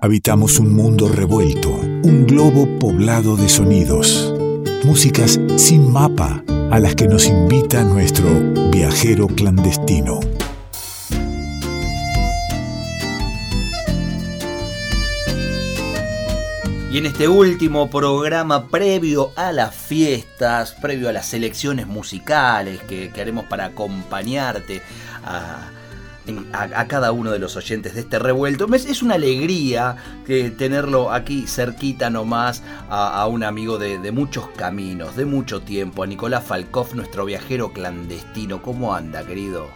Habitamos un mundo revuelto, un globo poblado de sonidos, músicas sin mapa a las que nos invita nuestro viajero clandestino. Y en este último programa previo a las fiestas, previo a las selecciones musicales que, que haremos para acompañarte a, a, cada uno de los oyentes de este revuelto. Es una alegría que tenerlo aquí cerquita nomás a, un amigo de, de, muchos caminos, de mucho tiempo, a Nicolás Falkov, nuestro viajero clandestino. ¿Cómo anda, querido?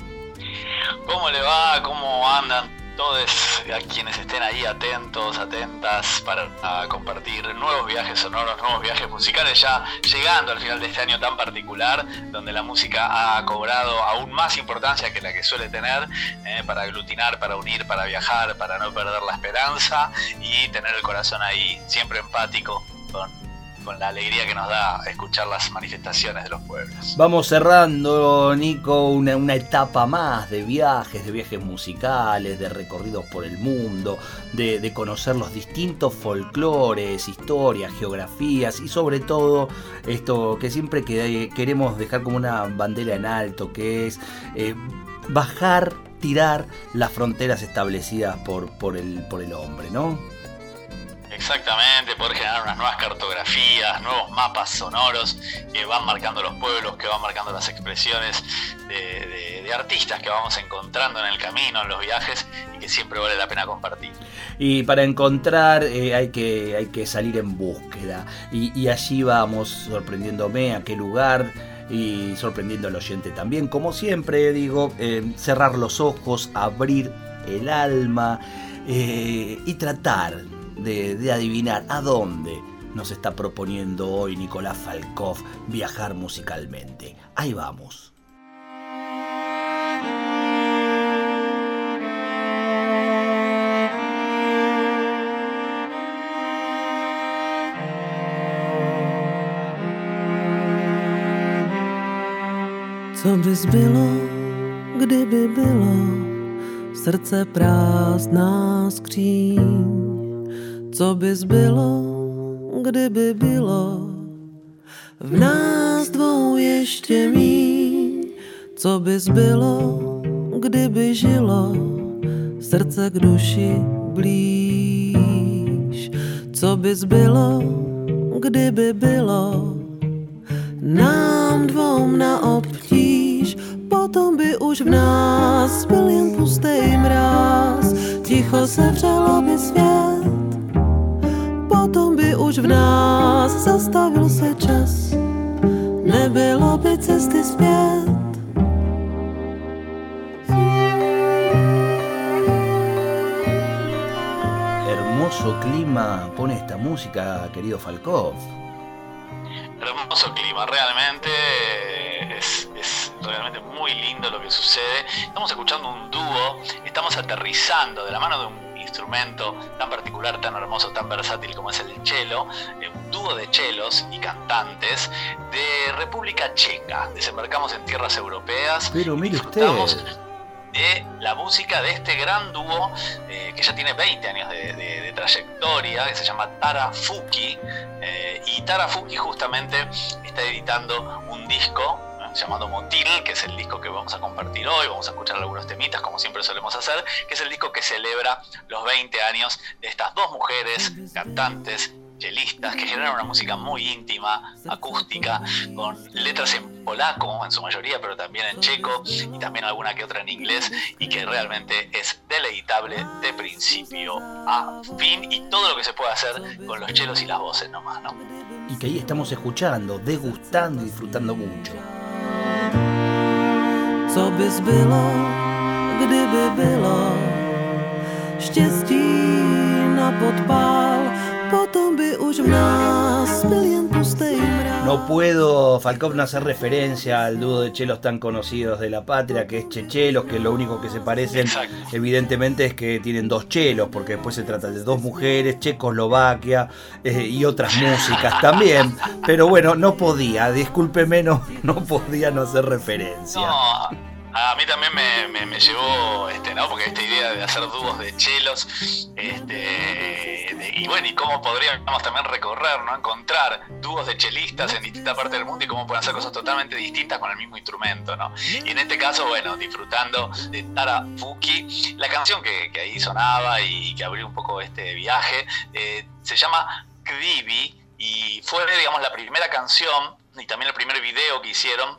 ¿Cómo le va? ¿Cómo andan todos a quienes estén ahí atentos, atentas para compartir nuevos viajes sonoros, nuevos viajes musicales, ya llegando al final de este año tan particular, donde la música ha cobrado aún más importancia que la que suele tener eh, para aglutinar, para unir, para viajar, para no perder la esperanza y tener el corazón ahí siempre empático con con la alegría que nos da escuchar las manifestaciones de los pueblos. Vamos cerrando, Nico, una, etapa más de viajes, de viajes musicales, de recorridos por el mundo, de, conocer los distintos folclores, historias, geografías y sobre todo esto que siempre queremos dejar como una bandera en alto, que es eh, bajar, tirar las fronteras establecidas por el hombre, ¿no? Exactamente, poder generar unas nuevas cartografías, nuevos mapas sonoros que van marcando los pueblos, que van marcando las expresiones de, artistas que vamos encontrando en el camino, en los viajes y que siempre vale la pena compartir. Y para encontrar eh, hay, que, hay que salir en búsqueda y, allí vamos sorprendiéndome a qué lugar y sorprendiendo al oyente también. Como siempre digo, eh, cerrar los ojos, abrir el alma eh, y tratar de, adivinar a dónde nos está proponiendo hoy Nicolás Falkov viajar musicalmente. Ahí vamos. Co bys bylo, kdyby bylo srdce prázdná skříň? Co bys bylo, kdyby bylo v nás dvou ještě míň? Co bys bylo, kdyby žilo srdce k duši blíž? Co bys bylo, kdyby bylo nám dvou na obtíž? Potom by už v nás byl jen pustý mráz, ticho se vřelo by svět potom by už v nás zastavil se čas. Nebylo by cesty zpět. Hermoso clima pone esta música, querido Falkov. Hermoso clima, realmente es, es, realmente muy lindo lo que sucede. Estamos escuchando un dúo, estamos aterrizando de la mano de un instrumento tan particular, tan hermoso, tan versátil como es el cello, eh, un dúo de chelos y cantantes de República Checa. Desembarcamos en tierras europeas. Pero mire usted de la música de este gran dúo eh, que ya tiene 20 años de, trayectoria, que se llama Tara Fuki. Eh, y Tara Fuki justamente está editando un disco llamado Motil, que es el disco que vamos a compartir hoy, vamos a escuchar algunos temitas como siempre solemos hacer, que es el disco que celebra los 20 años de estas dos mujeres cantantes que generan una música muy íntima, acústica, con letras en polaco en su mayoría, pero también en checo y también alguna que otra en inglés y que realmente es deleitable de principio a fin y todo lo que se puede hacer con los chelos y las voces nomás, ¿no? Y que ahí estamos escuchando, degustando y disfrutando mucho. Co bys bylo, kdyby bylo štěstí na podpál, No puedo, Falkov, no hacer referencia al dúo de chelos tan conocidos de la patria, que es Chechelos, que lo único que se parecen, evidentemente, es que tienen dos chelos, porque después se trata de dos mujeres, Checoslovaquia eh, y otras músicas también. Pero bueno, no podía, discúlpeme, no, no podía no hacer referencia. No A mí también me, me, llevó, este, ¿no? Porque esta idea de hacer dúos de chelos, este, y bueno, y cómo podríamos también recorrer, ¿no? Encontrar dúos de chelistas en distintas partes del mundo y cómo pueden hacer cosas totalmente distintas con el mismo instrumento, ¿no? Y en este caso, bueno, disfrutando de Tara Fuki, la canción que, que ahí sonaba y que abrió un poco este viaje, eh, se llama Kdivi y fue, digamos, la primera canción y también el primer video que hicieron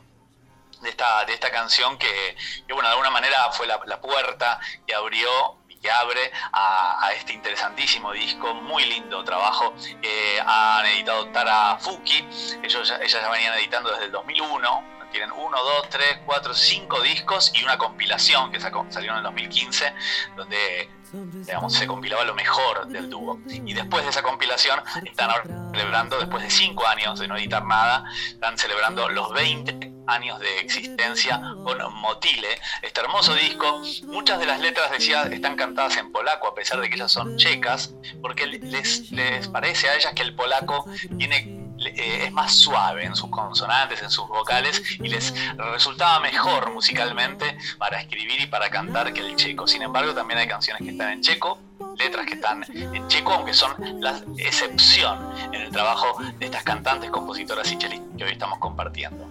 de esta, de esta canción que, bueno, de alguna manera fue la, puerta que abrió y que abre a, este interesantísimo disco, muy lindo trabajo que han editado Tara Fuki, ellos ellas ya venían editando desde el 2001, tienen uno, dos, tres, cuatro, cinco discos y una compilación que sacó, salió en el 2015, donde digamos, se compilaba lo mejor del dúo. Y después de esa compilación están ahora celebrando, después de cinco años de no editar nada, están celebrando los 20 años de existencia con Motile, este hermoso disco. Muchas de las letras, decía, están cantadas en polaco, a pesar de que ellas son checas, porque les, les parece a ellas que el polaco tiene eh, es más suave en sus consonantes, en sus vocales, y les resultaba mejor musicalmente para escribir y para cantar que el checo. Sin embargo, también hay canciones que están en checo, letras que están en checo, aunque son la excepción en el trabajo de estas cantantes, compositoras y chelistas que hoy estamos compartiendo.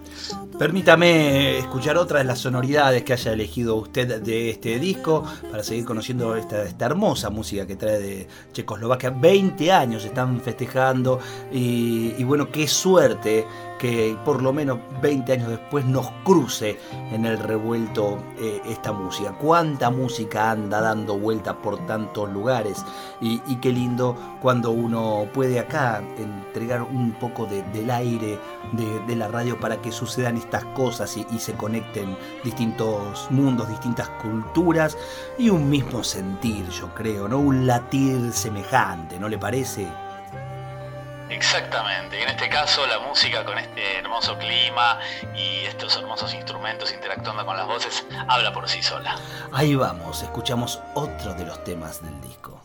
Permítame escuchar otra de las sonoridades que haya elegido usted de este disco para seguir conociendo esta, hermosa música que trae de Checoslovaquia. 20 años están festejando y, bueno, qué suerte que por lo menos 20 años después nos cruce en el revuelto eh, esta música. Cuánta música anda dando vuelta por tantos lugares y, qué lindo cuando uno puede acá entregar un poco del aire de, la radio para que sucedan estas cosas y, y se conecten distintos mundos, distintas culturas y un mismo sentir, yo creo, ¿no? Un latir semejante, ¿no le parece? Exactamente, en este caso la música con este hermoso clima y estos hermosos instrumentos interactuando con las voces habla por sí sola. Ahí vamos, escuchamos otro de los temas del disco.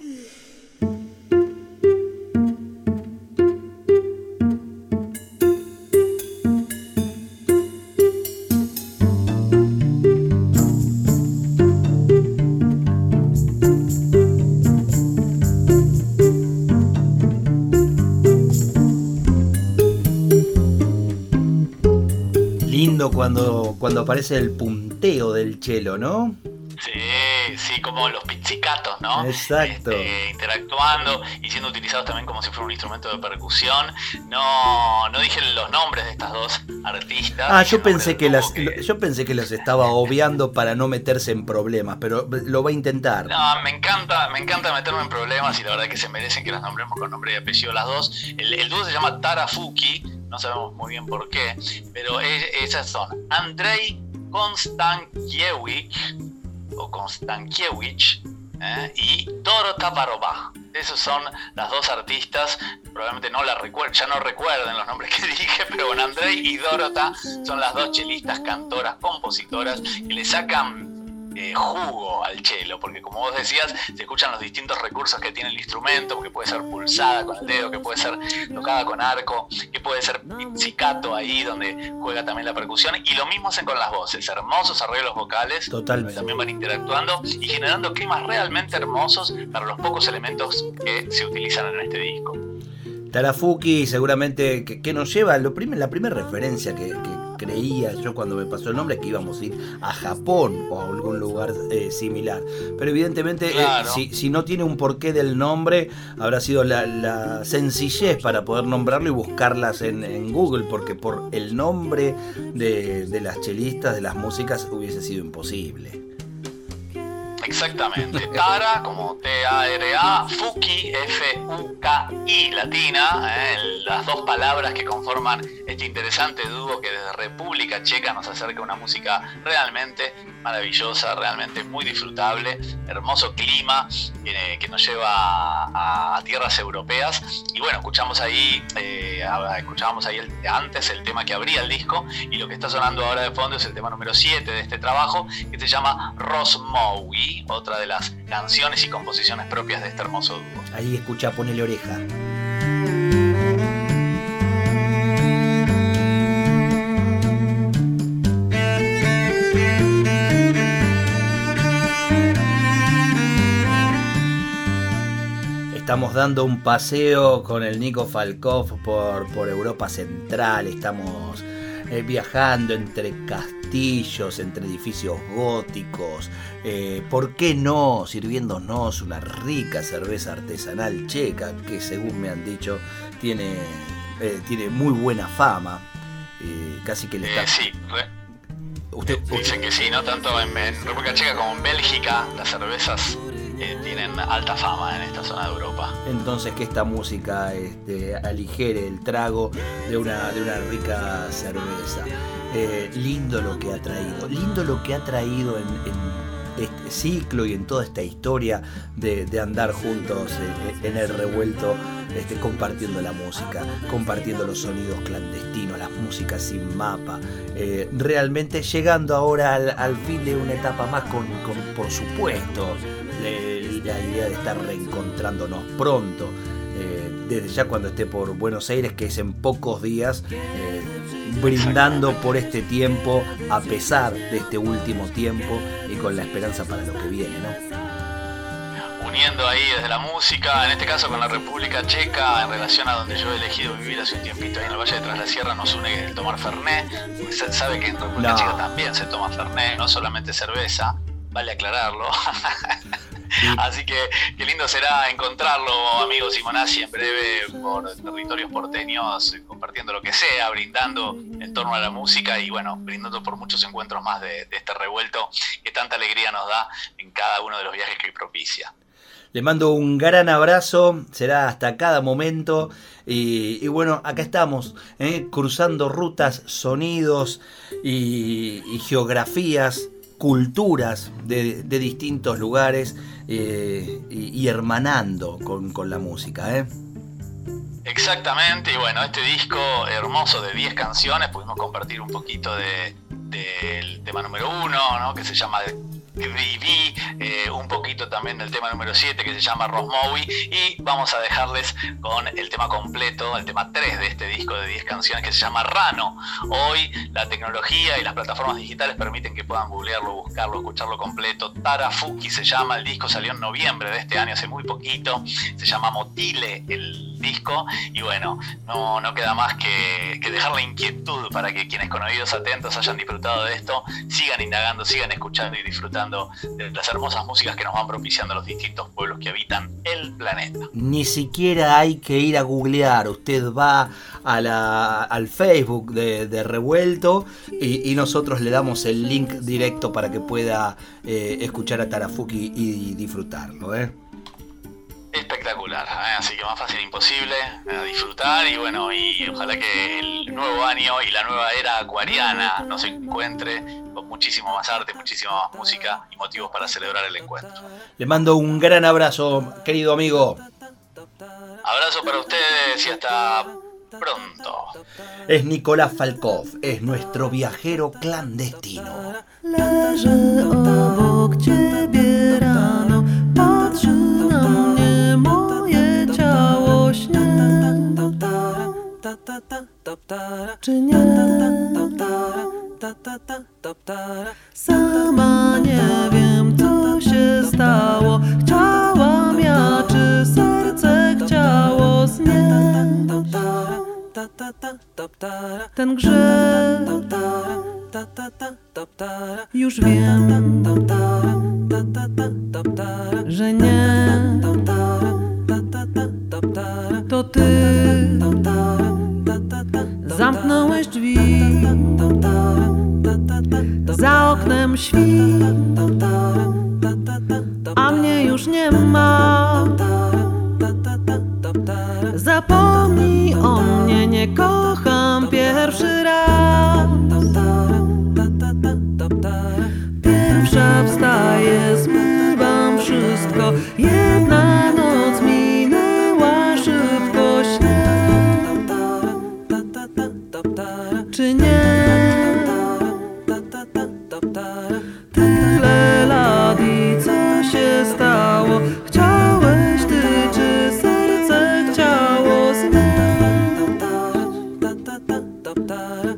Cuando, cuando aparece el punteo del chelo, ¿no? Sí, sí, como los pizzicatos, ¿no? Exacto. Este, interactuando y siendo utilizados también como si fuera un instrumento de percusión. No, no dije los nombres de estas dos artistas. Ah, yo pensé que las, yo pensé que los estaba obviando para no meterse en problemas, pero lo va a intentar. No, me encanta, me encanta meterme en problemas y la verdad que se merecen que las nombremos con nombre y apellido las dos. El, el dúo se llama Tarafuki no sabemos muy bien por qué, pero esas son Andrei Konstankiewicz o Konstankiewicz ¿eh? y Dorota Barova. Esos son las dos artistas, probablemente no la ya no recuerden los nombres que dije, pero bueno, Andrei y Dorota son las dos chelistas, cantoras, compositoras que le sacan eh, jugo al chelo, porque como vos decías, se escuchan los distintos recursos que tiene el instrumento, que puede ser pulsada con el dedo, que puede ser tocada con arco, que puede ser pizzicato ahí donde juega también la percusión, y lo mismo hacen con las voces, hermosos arreglos vocales, Totalmente. también van interactuando y generando climas realmente hermosos para los pocos elementos que se utilizan en este disco. Tarafuki seguramente que, nos lleva lo la primera referencia que, creía yo cuando me pasó el nombre es que íbamos a ir a Japón o a algún lugar eh, similar. Pero evidentemente eh, si, no tiene un porqué del nombre habrá sido la, sencillez para poder nombrarlo y buscarlas en, Google porque por el nombre de, de las chelistas, de las músicas hubiese sido imposible. Exactamente. Tara, como T-A-R-A, Fuki, F-U-K-I, latina, ¿eh? las dos palabras que conforman este interesante dúo que desde República Checa nos acerca una música realmente maravillosa, realmente muy disfrutable, hermoso clima que nos lleva a, tierras europeas. Y bueno, escuchamos ahí, eh, escuchábamos ahí antes el tema que abría el disco y lo que está sonando ahora de fondo es el tema número 7 de este trabajo que se llama Rosmowi, otra de las canciones y composiciones propias de este hermoso dúo. Ahí escucha, ponele oreja. estamos dando un paseo con el Nico Falkov por, por Europa Central, estamos eh, viajando entre castillos, entre edificios góticos, eh, ¿por qué no sirviéndonos una rica cerveza artesanal checa que según me han dicho tiene, eh, tiene muy buena fama? casi que le está... sí, Usted, Dicen que sí, no tanto en, República Checa como en Bélgica, las cervezas eh, tienen alta fama en esta zona de Europa. Entonces que esta música este, aligere el trago de una, de una rica cerveza. Eh, lindo lo que ha traído, lindo lo que ha traído en este ciclo y en toda esta historia de, andar juntos eh, en el revuelto, este, compartiendo la música, compartiendo los sonidos clandestinos, las músicas sin mapa, realmente llegando ahora al, fin de una etapa más con, por supuesto, la idea de estar reencontrándonos pronto. Eh, desde ya cuando esté por Buenos Aires, que es en pocos días, brindando por este tiempo, a pesar de este último tiempo y con la esperanza para lo que viene, ¿no? Uniendo ahí desde la música, en este caso con la República Checa, en relación a donde yo he elegido vivir hace un tiempito ahí en el Valle de Tras la Sierra, nos une el tomar Fernet, se sabe que en República Checa también se toma Fernet, no solamente cerveza, vale aclararlo. Así que qué lindo será encontrarlo, amigo Simonazzi, en breve por territorios porteños, compartiendo lo que sea, brindando en torno a la música y bueno, brindando por muchos encuentros más de, este revuelto que tanta alegría nos da en cada uno de los viajes que propicia. Le mando un gran abrazo, será hasta cada momento. Y, bueno, acá estamos, ¿eh? cruzando rutas, sonidos y geografías culturas de, distintos lugares eh, y, hermanando con, la música. ¿eh? Exactamente, y bueno, este disco hermoso de 10 canciones, pudimos compartir un poquito del tema número uno, ¿no? que se llama viví también del tema número 7 que se llama Rosmowi y vamos a dejarles con el tema completo, el tema 3 de este disco de 10 canciones que se llama Rano. Hoy la tecnología y las plataformas digitales permiten que puedan googlearlo, buscarlo, escucharlo completo. Tarafuki se llama, el disco salió en noviembre de este año, hace muy poquito, se llama Motile el disco y bueno, no, no queda más que, que dejar la inquietud para que quienes con oídos atentos hayan disfrutado de esto, sigan indagando, sigan escuchando y disfrutando de las hermosas músicas que nos van propiciando los distintos pueblos que habitan el planeta. Ni siquiera hay que ir a googlear, usted va a la, al Facebook de, Revuelto y, nosotros le damos el link directo para que pueda eh, escuchar a Tarafuki y disfrutarlo. ¿eh? Espectacular, ¿eh? así que más fácil imposible, a disfrutar y bueno, y ojalá que el nuevo año y la nueva era acuariana nos encuentre con muchísimo más arte, muchísima más música y motivos para celebrar el encuentro. Le mando un gran abrazo, querido amigo. Abrazo para ustedes y hasta pronto. Es Nicolás Falkov, es nuestro viajero clandestino. Czy nie? Sama nie wiem, co się stało. Chciałam ja, czy serce chciało z nie? Ten grzech już wiem, że nie to ty zamknąłeś drzwi. Za oknem świt a mnie już nie ma. Zapomnij o mnie nie kocham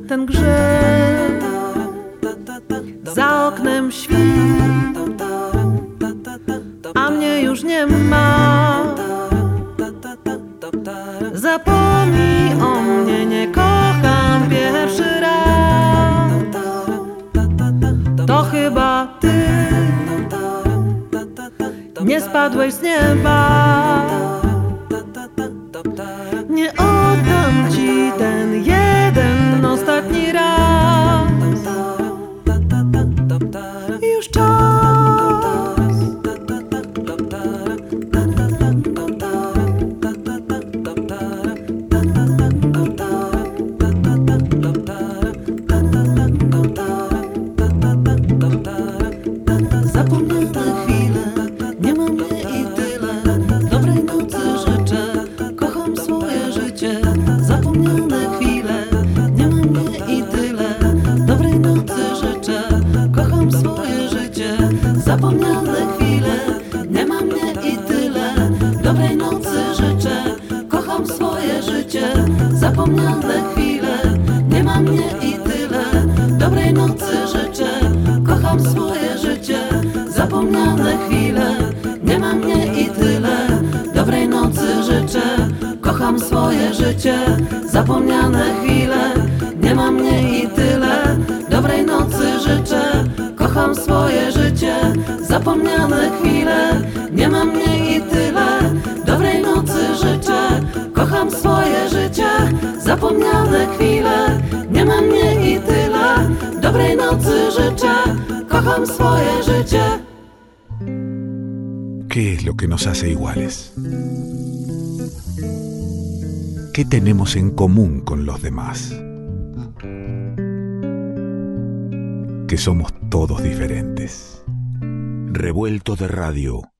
ten grzech. Za oknem świt, a mnie już nie ma. Zapomnij o mnie, nie kocham pierwszy raz. To chyba ty nie spadłeś z nieba. Kocham swoje życie. Zapomniane chwile, nie mam mnie i tyle. Dobrej nocy życzę, kocham swoje życie. Zapomniane chwile, nie mam mnie i tyle. Dobrej nocy życzę, kocham swoje życie. Zapomniane chwile, nie mam mnie i tyle. Dobrej nocy życzę, kocham swoje życie. Zapomniane chwile, Zapomniane chwile, nie mam mnie i tyle Dobrej nocy życzę, kocham swoje życie Zapomniane chwile, nie mam mnie i tyle Dobrej nocy życzę, kocham swoje życie ¿Qué es lo que nos hace iguales? ¿Qué tenemos en común con los demás? Que somos todos diferentes. Revuelto de radio